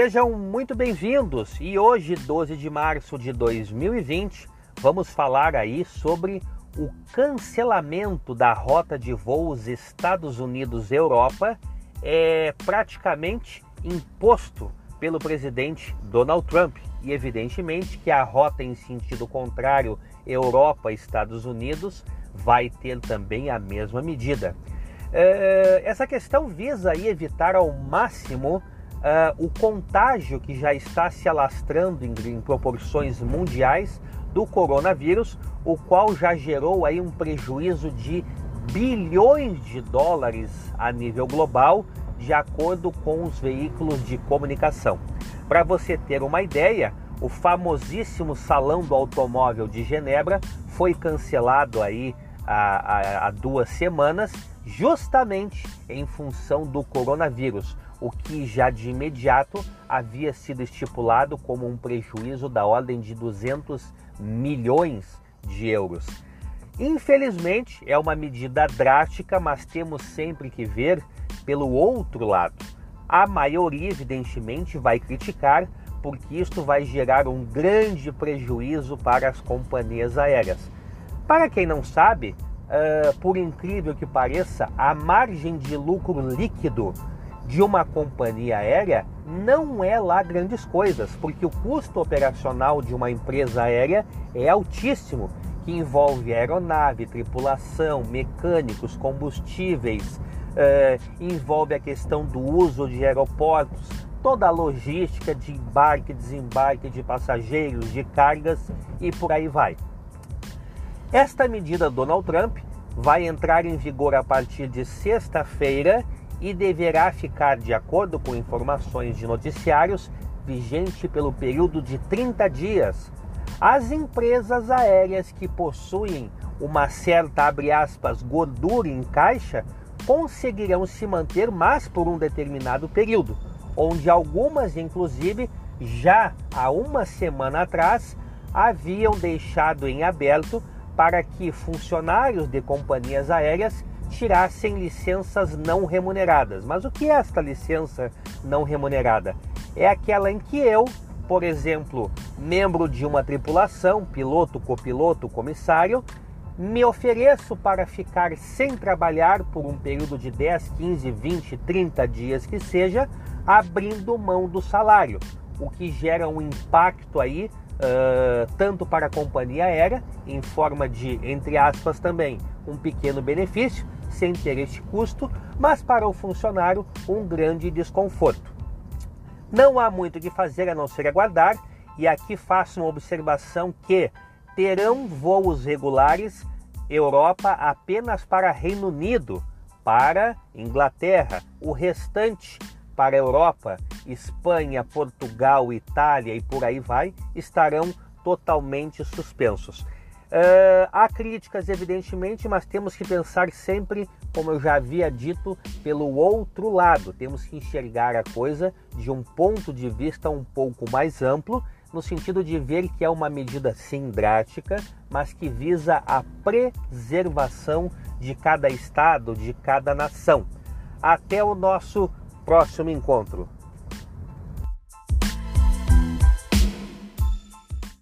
Sejam muito bem-vindos e hoje, 12 de março de 2020, vamos falar aí sobre o cancelamento da rota de voos Estados Unidos-Europa é praticamente imposto pelo presidente Donald Trump e evidentemente que a rota em sentido contrário Europa-Estados Unidos vai ter também a mesma medida. É, essa questão visa aí evitar ao máximo uh, o contágio que já está se alastrando em, em proporções mundiais do coronavírus, o qual já gerou aí um prejuízo de bilhões de dólares a nível global, de acordo com os veículos de comunicação. Para você ter uma ideia, o famosíssimo Salão do Automóvel de Genebra foi cancelado aí há, há, há duas semanas, justamente em função do coronavírus o que já de imediato havia sido estipulado como um prejuízo da ordem de 200 milhões de euros. Infelizmente, é uma medida drástica, mas temos sempre que ver pelo outro lado. A maioria, evidentemente, vai criticar, porque isto vai gerar um grande prejuízo para as companhias aéreas. Para quem não sabe, por incrível que pareça, a margem de lucro líquido de uma companhia aérea não é lá grandes coisas, porque o custo operacional de uma empresa aérea é altíssimo, que envolve aeronave, tripulação, mecânicos, combustíveis, eh, envolve a questão do uso de aeroportos, toda a logística de embarque, desembarque de passageiros, de cargas e por aí vai. Esta medida Donald Trump vai entrar em vigor a partir de sexta-feira e deverá ficar, de acordo com informações de noticiários, vigente pelo período de 30 dias. As empresas aéreas que possuem uma certa, aspas, gordura em caixa conseguirão se manter mais por um determinado período, onde algumas, inclusive, já há uma semana atrás, haviam deixado em aberto para que funcionários de companhias aéreas tirassem licenças não remuneradas. Mas o que é esta licença não remunerada? É aquela em que eu, por exemplo, membro de uma tripulação, piloto, copiloto, comissário, me ofereço para ficar sem trabalhar por um período de 10, 15, 20, 30 dias que seja, abrindo mão do salário, o que gera um impacto aí uh, tanto para a companhia aérea, em forma de, entre aspas, também um pequeno benefício, sem ter este custo, mas para o funcionário um grande desconforto. Não há muito o que fazer a não ser aguardar, e aqui faço uma observação que terão voos regulares Europa apenas para Reino Unido, para Inglaterra, o restante para Europa, Espanha, Portugal, Itália e por aí vai, estarão totalmente suspensos. Uh, há críticas, evidentemente, mas temos que pensar sempre, como eu já havia dito, pelo outro lado. Temos que enxergar a coisa de um ponto de vista um pouco mais amplo, no sentido de ver que é uma medida sim drástica, mas que visa a preservação de cada estado, de cada nação. Até o nosso próximo encontro.